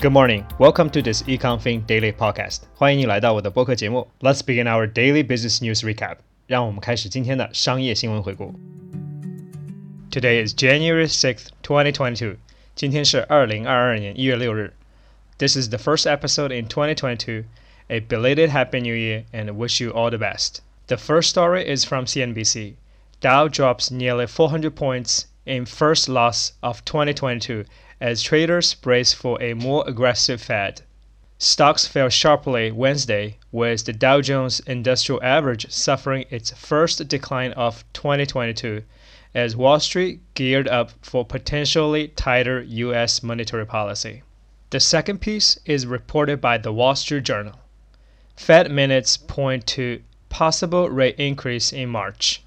Good morning. Welcome to this EconFin Daily Podcast. 欢迎你来到我的播客节目。Let's begin our daily business news recap. 让我们开始今天的商业新闻回顾。Today is January 6th, 2022. 今天是二零二二年一月六日。This is the first episode in 2022. A belated Happy New Year and wish you all the best. The first story is from CNBC. Dow drops nearly 400 points in first loss of 2022 as traders brace for a more aggressive Fed. Stocks fell sharply Wednesday, with the Dow Jones Industrial Average suffering its first decline of 2022 as Wall Street geared up for potentially tighter U.S. monetary policy. The second piece is reported by the Wall Street Journal. Fed minutes point to possible rate increase in March.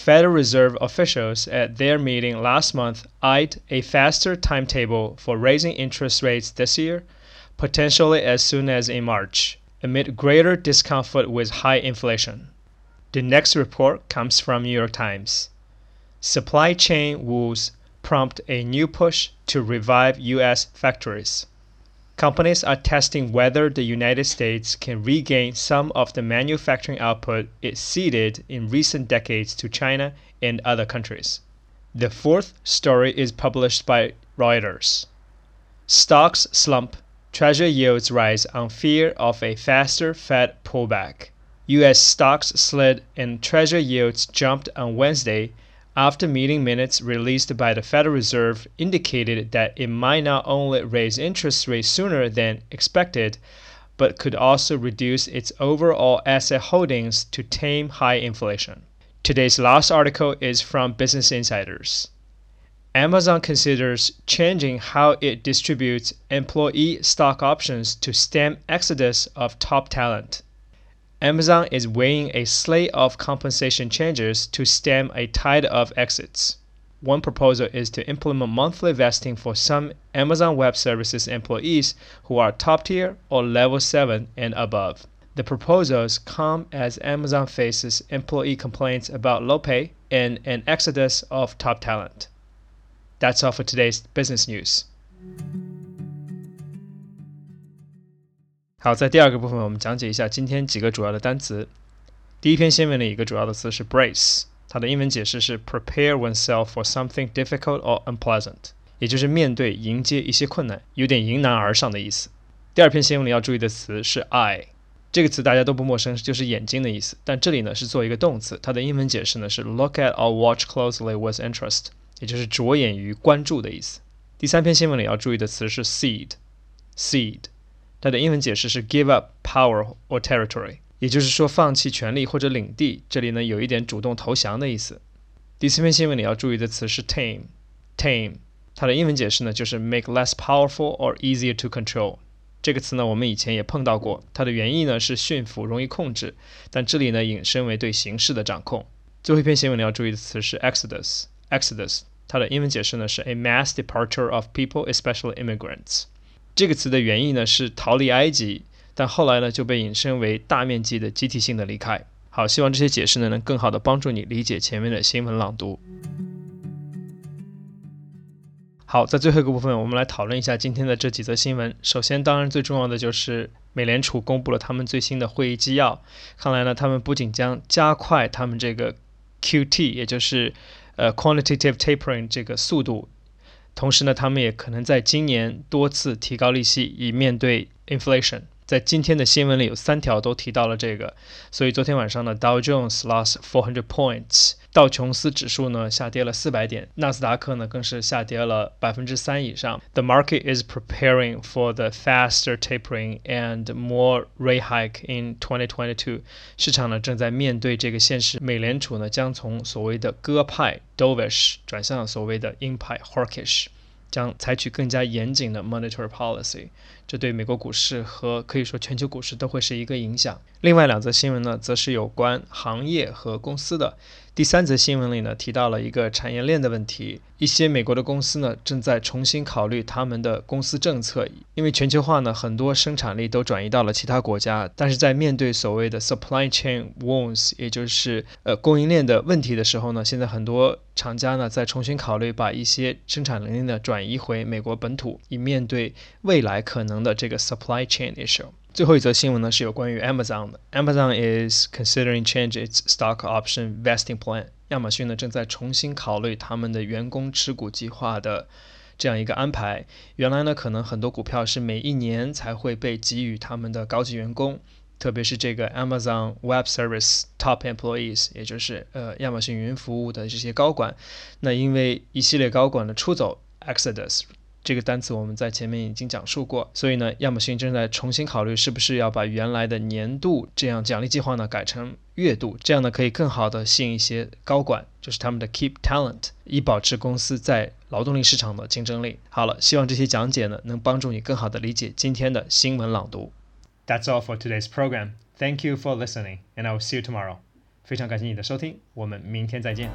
Federal Reserve officials at their meeting last month eyed a faster timetable for raising interest rates this year, potentially as soon as in March, amid greater discomfort with high inflation. The next report comes from New York Times. Supply chain woes prompt a new push to revive U.S. factories companies are testing whether the United States can regain some of the manufacturing output it ceded in recent decades to China and other countries. The fourth story is published by Reuters. Stocks slump, treasury yields rise on fear of a faster Fed pullback. U.S. stocks slid and treasury yields jumped on Wednesday after meeting minutes released by the Federal Reserve indicated that it might not only raise interest rates sooner than expected, but could also reduce its overall asset holdings to tame high inflation. Today's last article is from Business Insiders. Amazon considers changing how it distributes employee stock options to stem exodus of top talent. Amazon is weighing a slate of compensation changes to stem a tide of exits. One proposal is to implement monthly vesting for some Amazon Web Services employees who are top tier or level 7 and above. The proposals come as Amazon faces employee complaints about low pay and an exodus of top talent. That's all for today's business news. 好，在第二个部分，我们讲解一下今天几个主要的单词。第一篇新闻的一个主要的词是 brace，它的英文解释是 prepare oneself for something difficult or unpleasant，也就是面对、迎接一些困难，有点迎难而上的意思。第二篇新闻里要注意的词是 eye，这个词大家都不陌生，就是眼睛的意思。但这里呢是做一个动词，它的英文解释呢是 look at or watch closely with interest，也就是着眼于、关注的意思。第三篇新闻里要注意的词是 seed，seed。它的英文解释是 give up power or territory，也就是说放弃权力或者领地。这里呢有一点主动投降的意思。第四篇新闻你要注意的词是 tame，tame，它的英文解释呢就是 make less powerful or easier to control。这个词呢我们以前也碰到过，它的原意呢是驯服、容易控制，但这里呢引申为对形势的掌控。最后一篇新闻你要注意的词是 exodus，exodus，它的英文解释呢是 a mass departure of people，especially immigrants。这个词的原意呢是逃离埃及，但后来呢就被引申为大面积的集体性的离开。好，希望这些解释呢能更好的帮助你理解前面的新闻朗读。好，在最后一个部分，我们来讨论一下今天的这几则新闻。首先，当然最重要的就是美联储公布了他们最新的会议纪要。看来呢，他们不仅将加快他们这个 QT，也就是呃 quantitative tapering 这个速度。同时呢，他们也可能在今年多次提高利息，以面对 inflation。在今天的新闻里有三条都提到了这个，所以昨天晚上呢，Dow Jones lost 400 points，道琼斯指数呢下跌了四百点，纳斯达克呢更是下跌了百分之三以上。The market is preparing for the faster tapering and more rate hike in 2022。市场呢正在面对这个现实，美联储呢将从所谓的鸽派 dovish 转向所谓的鹰派 hawkish。将采取更加严谨的 monetary policy，这对美国股市和可以说全球股市都会是一个影响。另外两则新闻呢，则是有关行业和公司的。第三则新闻里呢，提到了一个产业链的问题，一些美国的公司呢正在重新考虑他们的公司政策，因为全球化呢，很多生产力都转移到了其他国家，但是在面对所谓的 supply chain wounds，也就是呃供应链的问题的时候呢，现在很多厂家呢在重新考虑把一些生产能力呢转移回美国本土，以面对未来可能的这个 supply chain issue。最后一则新闻呢是有关于 Amazon 的。Amazon is considering change its stock option vesting plan。亚马逊呢正在重新考虑他们的员工持股计划的这样一个安排。原来呢可能很多股票是每一年才会被给予他们的高级员工，特别是这个 Amazon Web Service top employees，也就是呃亚马逊云服务的这些高管。那因为一系列高管的出走 exodus。这个单词我们在前面已经讲述过，所以呢，亚马逊正在重新考虑是不是要把原来的年度这样奖励计划呢改成月度，这样呢可以更好的吸引一些高管，就是他们的 keep talent，以保持公司在劳动力市场的竞争力。好了，希望这些讲解呢能帮助你更好的理解今天的新闻朗读。That's all for today's program. Thank you for listening, and I will see you tomorrow. 非常感谢你的收听，我们明天再见。